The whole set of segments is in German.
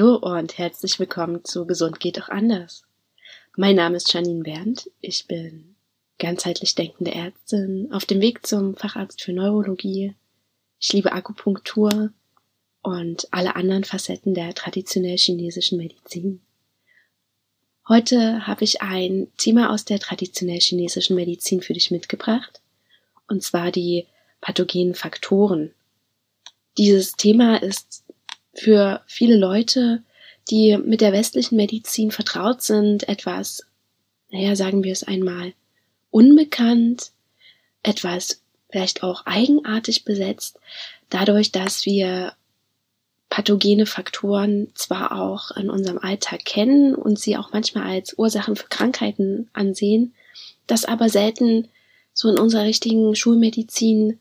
Hallo und herzlich willkommen zu Gesund geht auch anders. Mein Name ist Janine Berndt. Ich bin ganzheitlich denkende Ärztin auf dem Weg zum Facharzt für Neurologie. Ich liebe Akupunktur und alle anderen Facetten der traditionell chinesischen Medizin. Heute habe ich ein Thema aus der traditionell chinesischen Medizin für dich mitgebracht, und zwar die pathogenen Faktoren. Dieses Thema ist für viele Leute, die mit der westlichen Medizin vertraut sind, etwas, naja, sagen wir es einmal, unbekannt, etwas vielleicht auch eigenartig besetzt, dadurch, dass wir pathogene Faktoren zwar auch in unserem Alltag kennen und sie auch manchmal als Ursachen für Krankheiten ansehen, das aber selten so in unserer richtigen Schulmedizin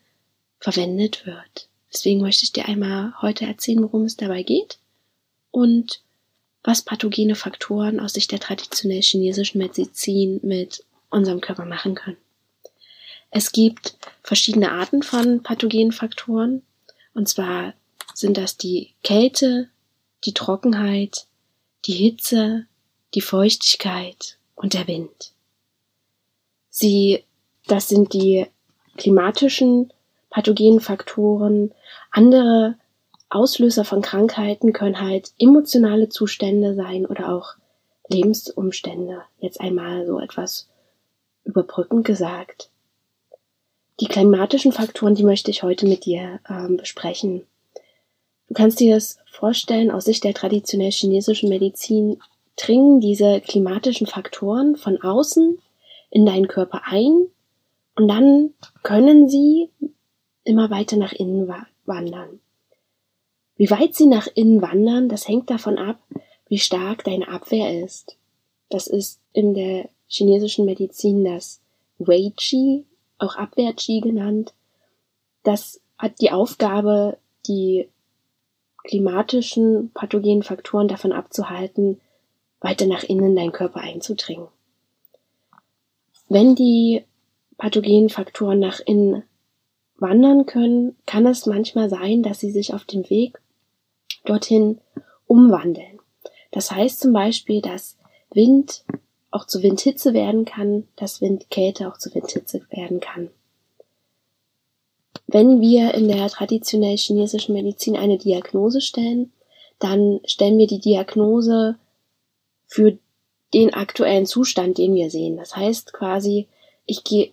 verwendet wird. Deswegen möchte ich dir einmal heute erzählen, worum es dabei geht und was pathogene Faktoren aus Sicht der traditionell chinesischen Medizin mit unserem Körper machen können. Es gibt verschiedene Arten von pathogenen Faktoren. Und zwar sind das die Kälte, die Trockenheit, die Hitze, die Feuchtigkeit und der Wind. Sie, das sind die klimatischen pathogenen Faktoren. Andere Auslöser von Krankheiten können halt emotionale Zustände sein oder auch Lebensumstände. Jetzt einmal so etwas überbrückend gesagt. Die klimatischen Faktoren, die möchte ich heute mit dir ähm, besprechen. Du kannst dir das vorstellen, aus Sicht der traditionell chinesischen Medizin dringen diese klimatischen Faktoren von außen in deinen Körper ein und dann können sie immer weiter nach innen wandern. Wie weit sie nach innen wandern, das hängt davon ab, wie stark deine Abwehr ist. Das ist in der chinesischen Medizin das Wei Qi, auch Abwehr Qi genannt. Das hat die Aufgabe, die klimatischen pathogenen Faktoren davon abzuhalten, weiter nach innen in deinen Körper einzudringen. Wenn die pathogenen Faktoren nach innen wandern können, kann es manchmal sein, dass sie sich auf dem Weg dorthin umwandeln. Das heißt zum Beispiel, dass Wind auch zu Windhitze werden kann, dass Windkälte auch zu Windhitze werden kann. Wenn wir in der traditionell chinesischen Medizin eine Diagnose stellen, dann stellen wir die Diagnose für den aktuellen Zustand, den wir sehen. Das heißt quasi, ich gehe,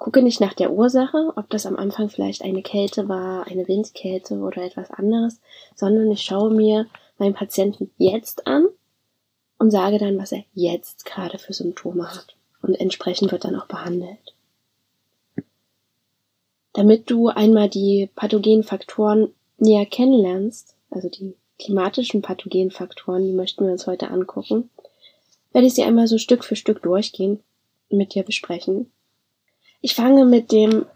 gucke nicht nach der Ursache, ob das am Anfang vielleicht eine Kälte war, eine Windkälte oder etwas anderes, sondern ich schaue mir meinen Patienten jetzt an und sage dann, was er jetzt gerade für Symptome hat. Und entsprechend wird dann auch behandelt. Damit du einmal die pathogenen Faktoren näher kennenlernst, also die klimatischen pathogenen Faktoren, die möchten wir uns heute angucken, werde ich sie einmal so Stück für Stück durchgehen und mit dir besprechen. Ich fange mit dem,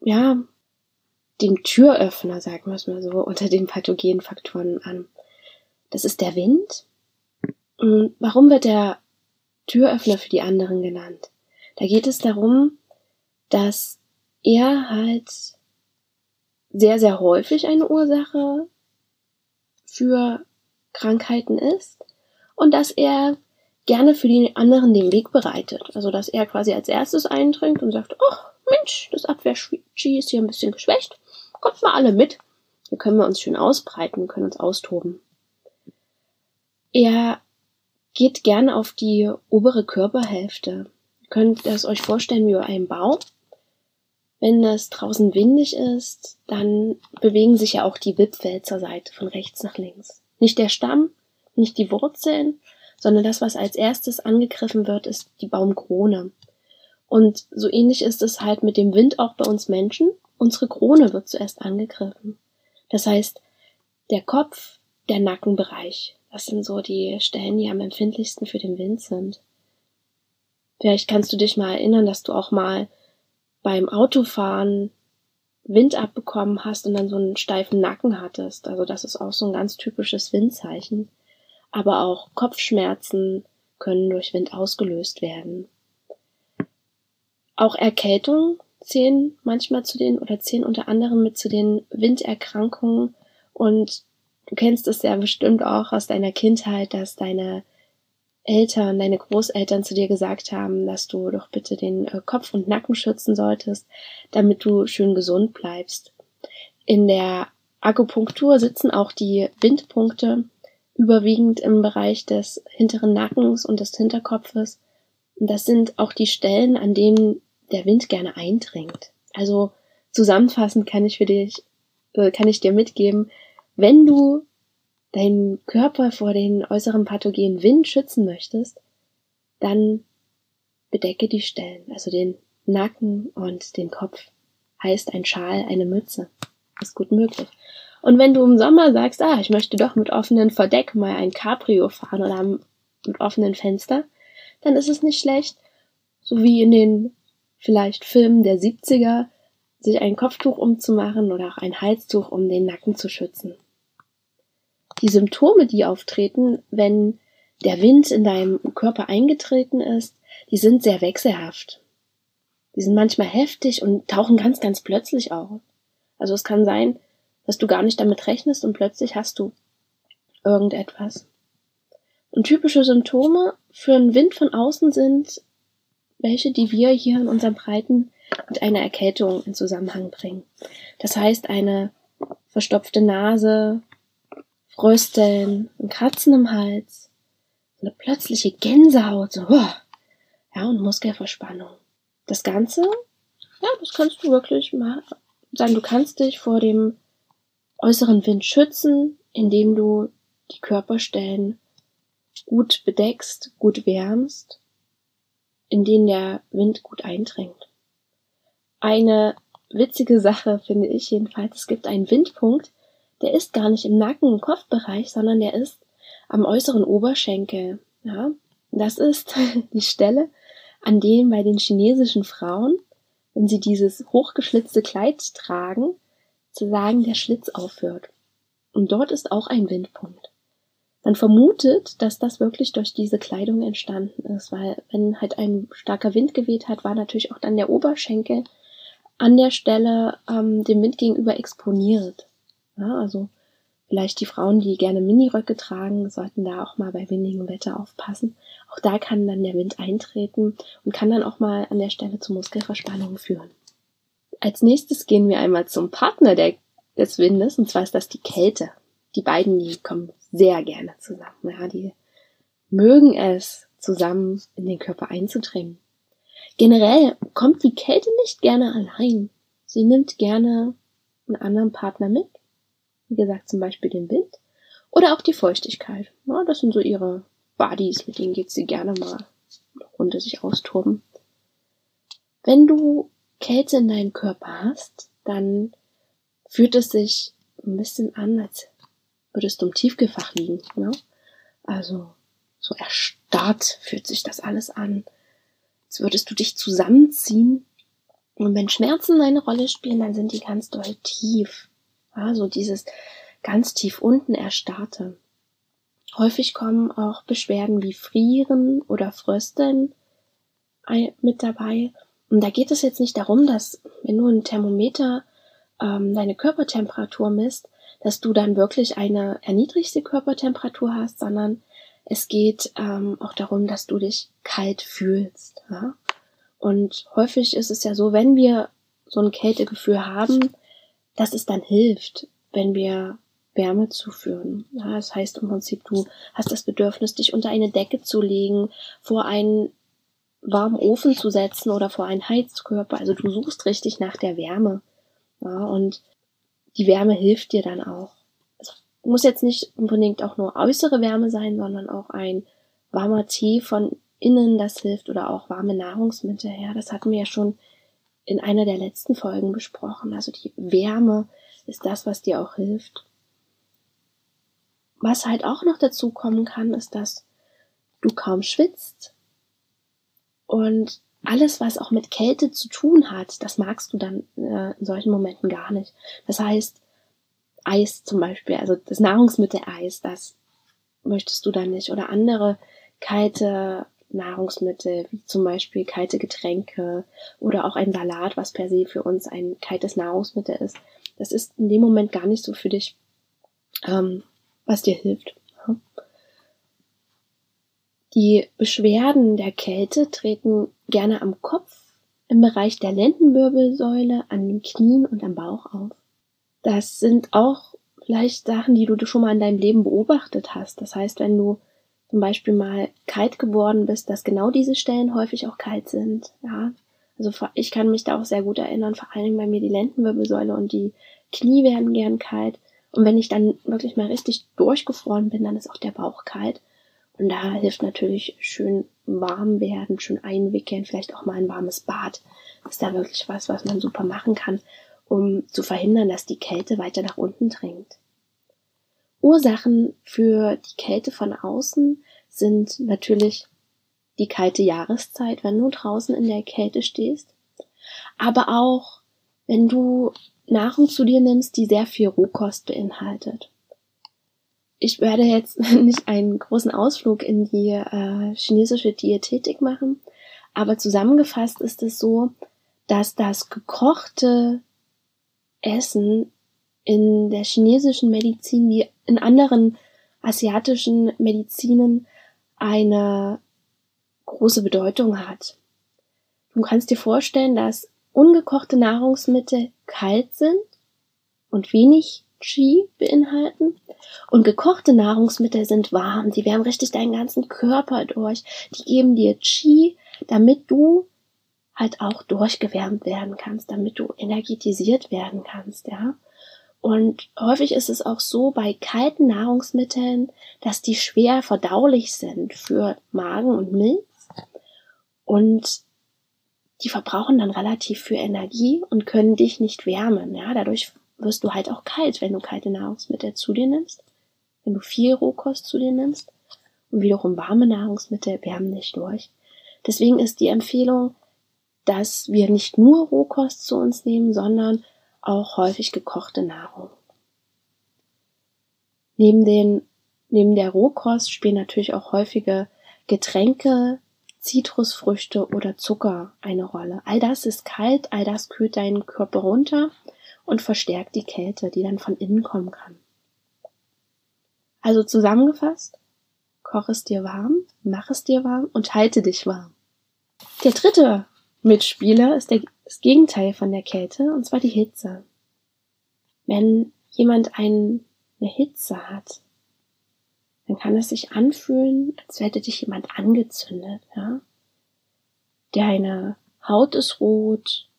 ja, dem Türöffner, sagen wir es mal so, unter den pathogenen Faktoren an. Das ist der Wind, hm, warum wird der Türöffner für die anderen genannt? Da geht es darum, dass er halt sehr, sehr häufig eine Ursache für Krankheiten ist und dass er gerne für die anderen den Weg bereitet. Also dass er quasi als erstes eindringt und sagt, oh Mensch, das Abwehr-Chi ist hier ein bisschen geschwächt. Kommt mal alle mit. Hier können wir uns schön ausbreiten, können uns austoben. Er geht gerne auf die obere Körperhälfte. Ihr könnt es euch vorstellen wie bei einem Baum. Wenn es draußen windig ist, dann bewegen sich ja auch die Wipfel zur Seite von rechts nach links. Nicht der Stamm, nicht die Wurzeln, sondern das, was als erstes angegriffen wird, ist die Baumkrone. Und so ähnlich ist es halt mit dem Wind auch bei uns Menschen. Unsere Krone wird zuerst angegriffen. Das heißt, der Kopf, der Nackenbereich, das sind so die Stellen, die am empfindlichsten für den Wind sind. Vielleicht kannst du dich mal erinnern, dass du auch mal beim Autofahren Wind abbekommen hast und dann so einen steifen Nacken hattest. Also das ist auch so ein ganz typisches Windzeichen. Aber auch Kopfschmerzen können durch Wind ausgelöst werden. Auch Erkältungen zählen manchmal zu den oder zählen unter anderem mit zu den Winderkrankungen und Du kennst es ja bestimmt auch aus deiner Kindheit, dass deine Eltern, deine Großeltern zu dir gesagt haben, dass du doch bitte den äh, Kopf und Nacken schützen solltest, damit du schön gesund bleibst. In der Akupunktur sitzen auch die Windpunkte überwiegend im Bereich des hinteren Nackens und des Hinterkopfes. Und das sind auch die Stellen, an denen der Wind gerne eindringt. Also zusammenfassend kann ich für dich, äh, kann ich dir mitgeben, wenn du deinen Körper vor den äußeren pathogenen Wind schützen möchtest, dann bedecke die Stellen, also den Nacken und den Kopf. Heißt ein Schal, eine Mütze. Ist gut möglich. Und wenn du im Sommer sagst, ah, ich möchte doch mit offenen Verdeck mal ein Cabrio fahren oder mit offenen Fenster, dann ist es nicht schlecht, so wie in den vielleicht Filmen der 70er, sich ein Kopftuch umzumachen oder auch ein Halstuch, um den Nacken zu schützen. Die Symptome, die auftreten, wenn der Wind in deinem Körper eingetreten ist, die sind sehr wechselhaft. Die sind manchmal heftig und tauchen ganz, ganz plötzlich auf. Also es kann sein, dass du gar nicht damit rechnest und plötzlich hast du irgendetwas. Und typische Symptome für einen Wind von außen sind welche, die wir hier in unserem Breiten mit einer Erkältung in Zusammenhang bringen. Das heißt, eine verstopfte Nase, Frösteln, ein Kratzen im Hals, eine plötzliche Gänsehaut, so, ja, und Muskelverspannung. Das Ganze, ja, das kannst du wirklich mal sagen. Du kannst dich vor dem äußeren Wind schützen, indem du die Körperstellen gut bedeckst, gut wärmst, in denen der Wind gut eindringt. Eine witzige Sache finde ich jedenfalls, es gibt einen Windpunkt, der ist gar nicht im Nacken- und Kopfbereich, sondern der ist am äußeren Oberschenkel. Ja, das ist die Stelle, an dem bei den chinesischen Frauen, wenn sie dieses hochgeschlitzte Kleid tragen, zu sagen, der Schlitz aufhört. Und dort ist auch ein Windpunkt. Man vermutet, dass das wirklich durch diese Kleidung entstanden ist, weil wenn halt ein starker Wind geweht hat, war natürlich auch dann der Oberschenkel an der Stelle ähm, dem Wind gegenüber exponiert. Ja, also vielleicht die Frauen, die gerne Miniröcke tragen, sollten da auch mal bei windigem Wetter aufpassen. Auch da kann dann der Wind eintreten und kann dann auch mal an der Stelle zu Muskelverspannungen führen. Als nächstes gehen wir einmal zum Partner der, des Windes, und zwar ist das die Kälte. Die beiden, die kommen sehr gerne zusammen. Ja, die mögen es, zusammen in den Körper einzudringen. Generell kommt die Kälte nicht gerne allein. Sie nimmt gerne einen anderen Partner mit. Wie gesagt, zum Beispiel den Wind. Oder auch die Feuchtigkeit. Ja, das sind so ihre Buddies, mit denen geht sie gerne mal runter sich austoben. Wenn du Kälte in deinem Körper hast, dann fühlt es sich ein bisschen an, als würdest du im Tiefgefach liegen. Ne? Also so erstarrt fühlt sich das alles an. Als würdest du dich zusammenziehen. Und wenn Schmerzen eine Rolle spielen, dann sind die ganz doll tief. Also dieses ganz tief unten erstarrte. Häufig kommen auch Beschwerden wie Frieren oder Frösteln mit dabei. Und da geht es jetzt nicht darum, dass wenn du ein Thermometer ähm, deine Körpertemperatur misst, dass du dann wirklich eine erniedrigte Körpertemperatur hast, sondern es geht ähm, auch darum, dass du dich kalt fühlst. Ja? Und häufig ist es ja so, wenn wir so ein Kältegefühl haben, dass es dann hilft, wenn wir Wärme zuführen. Ja, das heißt im Prinzip, du hast das Bedürfnis, dich unter eine Decke zu legen, vor einen warmen Ofen zu setzen oder vor einen Heizkörper. Also du suchst richtig nach der Wärme. Ja, und die Wärme hilft dir dann auch. Es muss jetzt nicht unbedingt auch nur äußere Wärme sein, sondern auch ein warmer Tee von innen, das hilft, oder auch warme Nahrungsmittel. Ja, das hatten wir ja schon in einer der letzten Folgen besprochen. Also die Wärme ist das, was dir auch hilft. Was halt auch noch dazu kommen kann, ist, dass du kaum schwitzt, und alles, was auch mit Kälte zu tun hat, das magst du dann äh, in solchen Momenten gar nicht. Das heißt, Eis zum Beispiel, also das Nahrungsmittel Eis, das möchtest du dann nicht. Oder andere kalte Nahrungsmittel, wie zum Beispiel kalte Getränke oder auch ein Salat, was per se für uns ein kaltes Nahrungsmittel ist. Das ist in dem Moment gar nicht so für dich ähm, was dir hilft. Die Beschwerden der Kälte treten gerne am Kopf, im Bereich der Lendenwirbelsäule, an den Knien und am Bauch auf. Das sind auch vielleicht Sachen, die du schon mal in deinem Leben beobachtet hast. Das heißt, wenn du zum Beispiel mal kalt geworden bist, dass genau diese Stellen häufig auch kalt sind. Ja, also ich kann mich da auch sehr gut erinnern, vor allen Dingen bei mir die Lendenwirbelsäule und die Knie werden gern kalt. Und wenn ich dann wirklich mal richtig durchgefroren bin, dann ist auch der Bauch kalt. Und da hilft natürlich schön warm werden, schön einwickeln, vielleicht auch mal ein warmes Bad. Ist da wirklich was, was man super machen kann, um zu verhindern, dass die Kälte weiter nach unten dringt. Ursachen für die Kälte von außen sind natürlich die kalte Jahreszeit, wenn du draußen in der Kälte stehst, aber auch wenn du Nahrung zu dir nimmst, die sehr viel Rohkost beinhaltet. Ich werde jetzt nicht einen großen Ausflug in die äh, chinesische Diätetik machen, aber zusammengefasst ist es so, dass das gekochte Essen in der chinesischen Medizin wie in anderen asiatischen Medizinen eine große Bedeutung hat. Du kannst dir vorstellen, dass ungekochte Nahrungsmittel kalt sind und wenig Qi beinhalten und gekochte Nahrungsmittel sind warm, die wärmen richtig deinen ganzen Körper durch, die geben dir Qi, damit du halt auch durchgewärmt werden kannst, damit du energetisiert werden kannst, ja. Und häufig ist es auch so bei kalten Nahrungsmitteln, dass die schwer verdaulich sind für Magen und Milz. Und die verbrauchen dann relativ viel Energie und können dich nicht wärmen. Ja, dadurch wirst du halt auch kalt, wenn du kalte Nahrungsmittel zu dir nimmst, wenn du viel Rohkost zu dir nimmst. Und wiederum warme Nahrungsmittel wärmen dich durch. Deswegen ist die Empfehlung, dass wir nicht nur Rohkost zu uns nehmen, sondern auch häufig gekochte Nahrung. Neben den, neben der Rohkost spielen natürlich auch häufige Getränke, Zitrusfrüchte oder Zucker eine Rolle. All das ist kalt, all das kühlt deinen Körper runter und verstärkt die Kälte, die dann von innen kommen kann. Also zusammengefasst, koch es dir warm, mach es dir warm und halte dich warm. Der dritte Mitspieler ist der, das Gegenteil von der Kälte, und zwar die Hitze. Wenn jemand ein, eine Hitze hat, dann kann es sich anfühlen, als hätte dich jemand angezündet, ja. Deine Haut ist rot,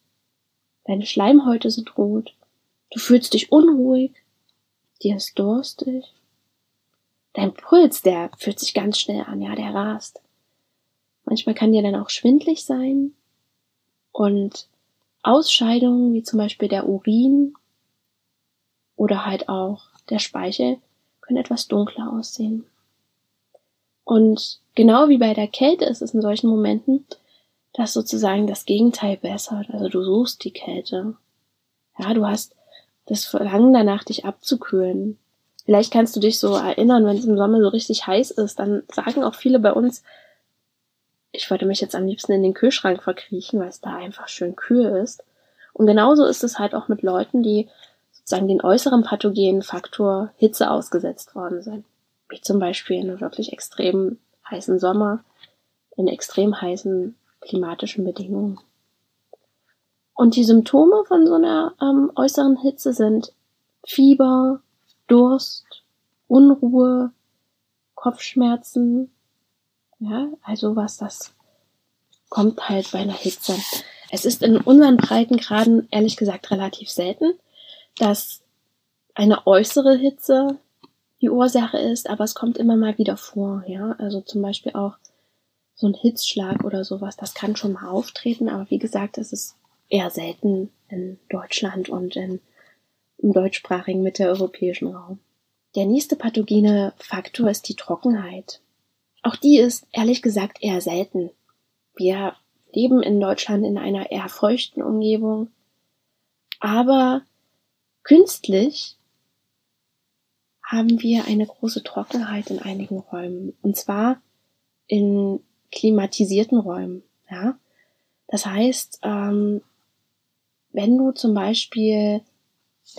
deine Schleimhäute sind rot, du fühlst dich unruhig, dir ist durstig, dein Puls, der fühlt sich ganz schnell an, ja, der rast. Manchmal kann dir dann auch schwindlig sein, und Ausscheidungen, wie zum Beispiel der Urin oder halt auch der Speichel, können etwas dunkler aussehen. Und genau wie bei der Kälte ist es in solchen Momenten, dass sozusagen das Gegenteil bessert. Also du suchst die Kälte. Ja, du hast das Verlangen danach, dich abzukühlen. Vielleicht kannst du dich so erinnern, wenn es im Sommer so richtig heiß ist, dann sagen auch viele bei uns, ich würde mich jetzt am liebsten in den Kühlschrank verkriechen, weil es da einfach schön kühl ist. Und genauso ist es halt auch mit Leuten, die sozusagen den äußeren pathogenen Faktor Hitze ausgesetzt worden sind. Wie zum Beispiel in einem wirklich extrem heißen Sommer, in extrem heißen klimatischen Bedingungen. Und die Symptome von so einer ähm, äußeren Hitze sind Fieber, Durst, Unruhe, Kopfschmerzen, ja, also was das kommt halt bei einer Hitze. Es ist in unseren Breitengraden ehrlich gesagt relativ selten, dass eine äußere Hitze die Ursache ist, aber es kommt immer mal wieder vor, ja. Also zum Beispiel auch so ein Hitzschlag oder sowas, das kann schon mal auftreten, aber wie gesagt, es ist eher selten in Deutschland und in, im deutschsprachigen mitteleuropäischen Raum. Der nächste pathogene Faktor ist die Trockenheit. Auch die ist ehrlich gesagt eher selten. Wir leben in Deutschland in einer eher feuchten Umgebung, aber künstlich haben wir eine große Trockenheit in einigen Räumen und zwar in klimatisierten Räumen. Ja, das heißt, ähm, wenn du zum Beispiel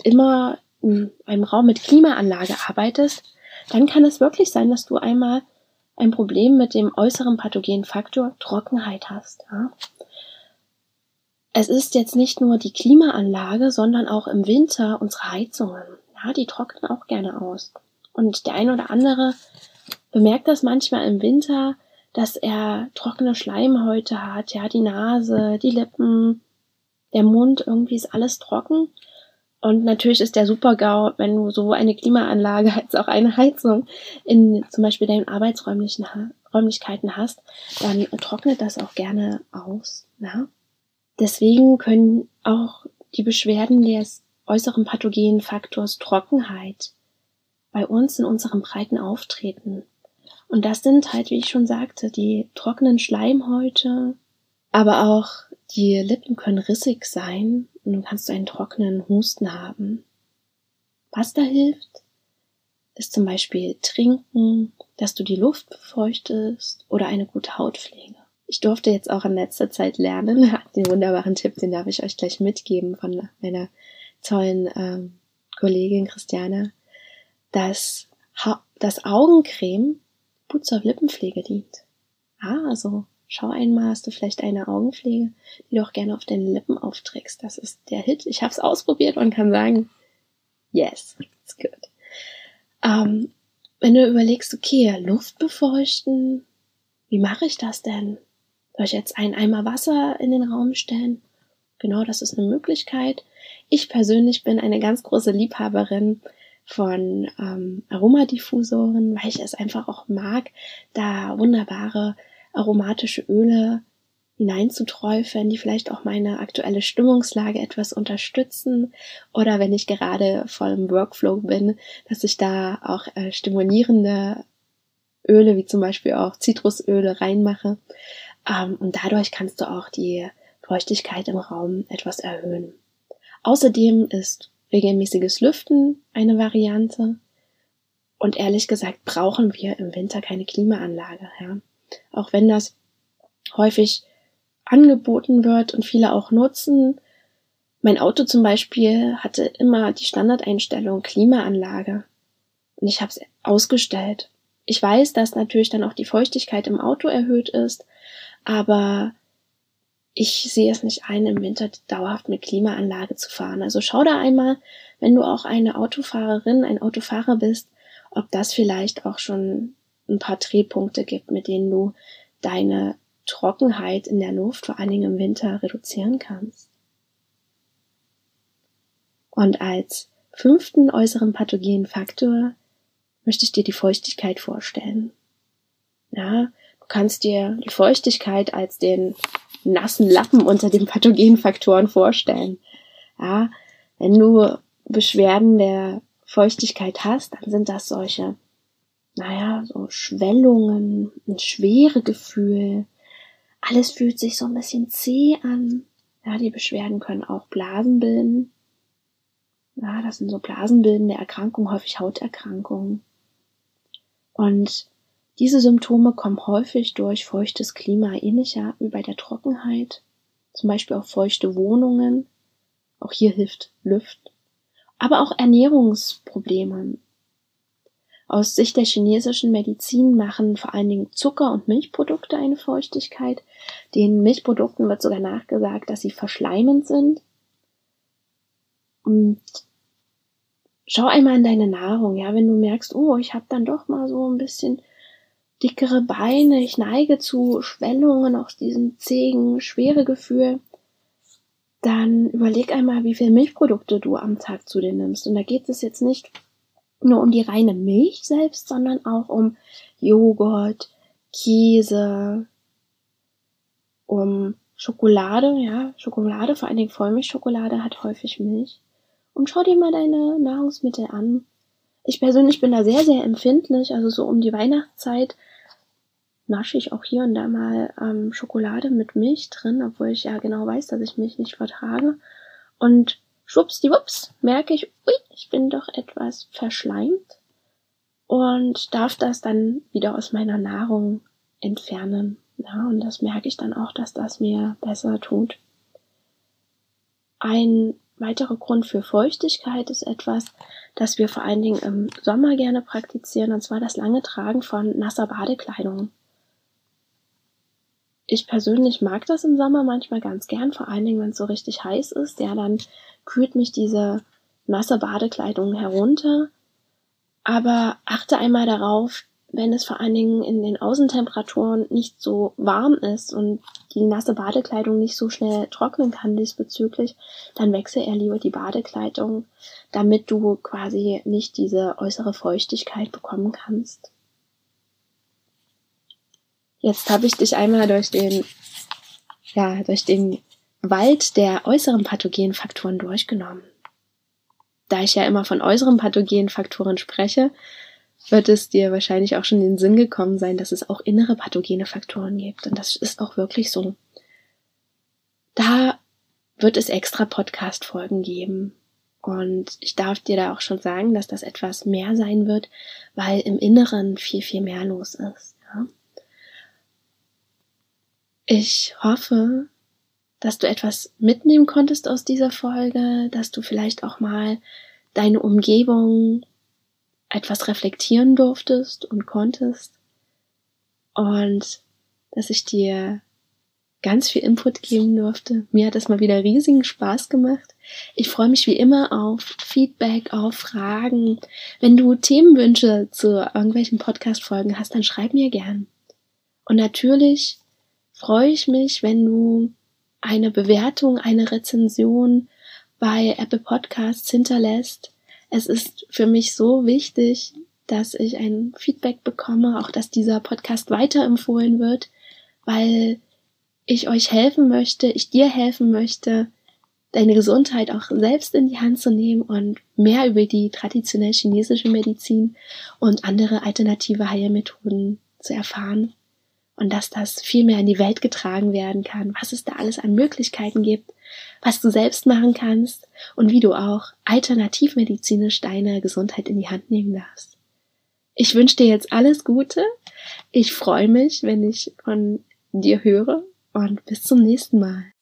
immer in einem Raum mit Klimaanlage arbeitest, dann kann es wirklich sein, dass du einmal ein Problem mit dem äußeren pathogenen Faktor Trockenheit hast. Ja? Es ist jetzt nicht nur die Klimaanlage, sondern auch im Winter unsere Heizungen. Ja, die trocknen auch gerne aus. Und der eine oder andere bemerkt das manchmal im Winter, dass er trockene Schleimhäute hat, ja, die Nase, die Lippen, der Mund, irgendwie ist alles trocken. Und natürlich ist der Super-GAU, wenn du so eine Klimaanlage als auch eine Heizung in zum Beispiel deinen Arbeitsräumlichen Räumlichkeiten hast, dann trocknet das auch gerne aus. Ja? Deswegen können auch die Beschwerden des äußeren pathogenen Faktors Trockenheit bei uns in unseren Breiten auftreten. Und das sind halt, wie ich schon sagte, die trockenen Schleimhäute, aber auch die Lippen können rissig sein und du kannst einen trockenen Husten haben. Was da hilft, ist zum Beispiel Trinken, dass du die Luft befeuchtest oder eine gute Hautpflege. Ich durfte jetzt auch in letzter Zeit lernen, den wunderbaren Tipp, den darf ich euch gleich mitgeben von meiner tollen ähm, Kollegin Christiane, dass das Augencreme gut zur Lippenpflege dient. Ah, also schau einmal, hast du vielleicht eine Augenpflege, die du auch gerne auf deine Lippen aufträgst. Das ist der Hit. Ich habe es ausprobiert und kann sagen, yes, it's good. Ähm, wenn du überlegst, okay, Luft befeuchten, wie mache ich das denn? Soll ich jetzt einen Eimer Wasser in den Raum stellen? Genau, das ist eine Möglichkeit. Ich persönlich bin eine ganz große Liebhaberin von ähm, Aromadiffusoren, weil ich es einfach auch mag, da wunderbare aromatische Öle hineinzuträufeln, die vielleicht auch meine aktuelle Stimmungslage etwas unterstützen oder wenn ich gerade voll im Workflow bin, dass ich da auch äh, stimulierende Öle wie zum Beispiel auch Zitrusöle reinmache ähm, und dadurch kannst du auch die Feuchtigkeit im Raum etwas erhöhen. Außerdem ist regelmäßiges Lüften eine Variante. Und ehrlich gesagt brauchen wir im Winter keine Klimaanlage. Ja? Auch wenn das häufig angeboten wird und viele auch nutzen. Mein Auto zum Beispiel hatte immer die Standardeinstellung Klimaanlage. Und ich habe es ausgestellt. Ich weiß, dass natürlich dann auch die Feuchtigkeit im Auto erhöht ist, aber ich sehe es nicht ein, im Winter dauerhaft mit Klimaanlage zu fahren. Also schau da einmal, wenn du auch eine Autofahrerin, ein Autofahrer bist, ob das vielleicht auch schon ein paar Drehpunkte gibt, mit denen du deine Trockenheit in der Luft, vor allen Dingen im Winter, reduzieren kannst. Und als fünften äußeren pathogenen Faktor möchte ich dir die Feuchtigkeit vorstellen. Ja, kannst dir die Feuchtigkeit als den nassen Lappen unter den pathogenen Faktoren vorstellen. Ja, wenn du Beschwerden der Feuchtigkeit hast, dann sind das solche, naja, so Schwellungen, ein schwere Gefühl. Alles fühlt sich so ein bisschen zäh an. Ja, die Beschwerden können auch Blasen bilden. Ja, das sind so blasenbildende Erkrankungen, häufig Hauterkrankungen. Und diese Symptome kommen häufig durch feuchtes Klima ähnlicher wie bei der Trockenheit, zum Beispiel auch feuchte Wohnungen. Auch hier hilft Luft. Aber auch Ernährungsprobleme. Aus Sicht der chinesischen Medizin machen vor allen Dingen Zucker und Milchprodukte eine Feuchtigkeit. Den Milchprodukten wird sogar nachgesagt, dass sie verschleimend sind. Und schau einmal in deine Nahrung, ja, wenn du merkst, oh, ich habe dann doch mal so ein bisschen dickere Beine, ich neige zu Schwellungen aus diesem zähen Schweregefühl, dann überleg einmal, wie viel Milchprodukte du am Tag zu dir nimmst. Und da geht es jetzt nicht nur um die reine Milch selbst, sondern auch um Joghurt, Käse, um Schokolade, ja, Schokolade, vor allen Dingen Vollmilchschokolade hat häufig Milch. Und schau dir mal deine Nahrungsmittel an. Ich persönlich bin da sehr, sehr empfindlich, also so um die Weihnachtszeit nasche ich auch hier und da mal ähm, Schokolade mit Milch drin, obwohl ich ja genau weiß, dass ich Milch nicht vertrage. Und schwuppsdiwupps merke ich, ui, ich bin doch etwas verschleimt und darf das dann wieder aus meiner Nahrung entfernen. Ja, und das merke ich dann auch, dass das mir besser tut. Ein weitere Grund für Feuchtigkeit ist etwas, das wir vor allen Dingen im Sommer gerne praktizieren, und zwar das lange Tragen von nasser Badekleidung. Ich persönlich mag das im Sommer manchmal ganz gern, vor allen Dingen, wenn es so richtig heiß ist. Ja, dann kühlt mich diese nasse Badekleidung herunter. Aber achte einmal darauf, wenn es vor allen Dingen in den Außentemperaturen nicht so warm ist und die nasse Badekleidung nicht so schnell trocknen kann diesbezüglich, dann wechsle eher lieber die Badekleidung, damit du quasi nicht diese äußere Feuchtigkeit bekommen kannst. Jetzt habe ich dich einmal durch den, ja, durch den Wald der äußeren Pathogenfaktoren durchgenommen. Da ich ja immer von äußeren Pathogenfaktoren spreche, wird es dir wahrscheinlich auch schon in den Sinn gekommen sein, dass es auch innere pathogene Faktoren gibt. Und das ist auch wirklich so. Da wird es extra Podcast-Folgen geben. Und ich darf dir da auch schon sagen, dass das etwas mehr sein wird, weil im Inneren viel, viel mehr los ist. Ja? Ich hoffe, dass du etwas mitnehmen konntest aus dieser Folge, dass du vielleicht auch mal deine Umgebung etwas reflektieren durftest und konntest und dass ich dir ganz viel Input geben durfte. Mir hat das mal wieder riesigen Spaß gemacht. Ich freue mich wie immer auf Feedback, auf Fragen. Wenn du Themenwünsche zu irgendwelchen Podcast-Folgen hast, dann schreib mir gern. Und natürlich freue ich mich, wenn du eine Bewertung, eine Rezension bei Apple Podcasts hinterlässt. Es ist für mich so wichtig, dass ich ein Feedback bekomme, auch dass dieser Podcast weiterempfohlen wird, weil ich euch helfen möchte, ich dir helfen möchte, deine Gesundheit auch selbst in die Hand zu nehmen und mehr über die traditionell chinesische Medizin und andere alternative Heilmethoden zu erfahren und dass das viel mehr in die Welt getragen werden kann, was es da alles an Möglichkeiten gibt, was du selbst machen kannst und wie du auch alternativmedizinisch deine Gesundheit in die Hand nehmen darfst. Ich wünsche dir jetzt alles Gute. Ich freue mich, wenn ich von dir höre und bis zum nächsten Mal.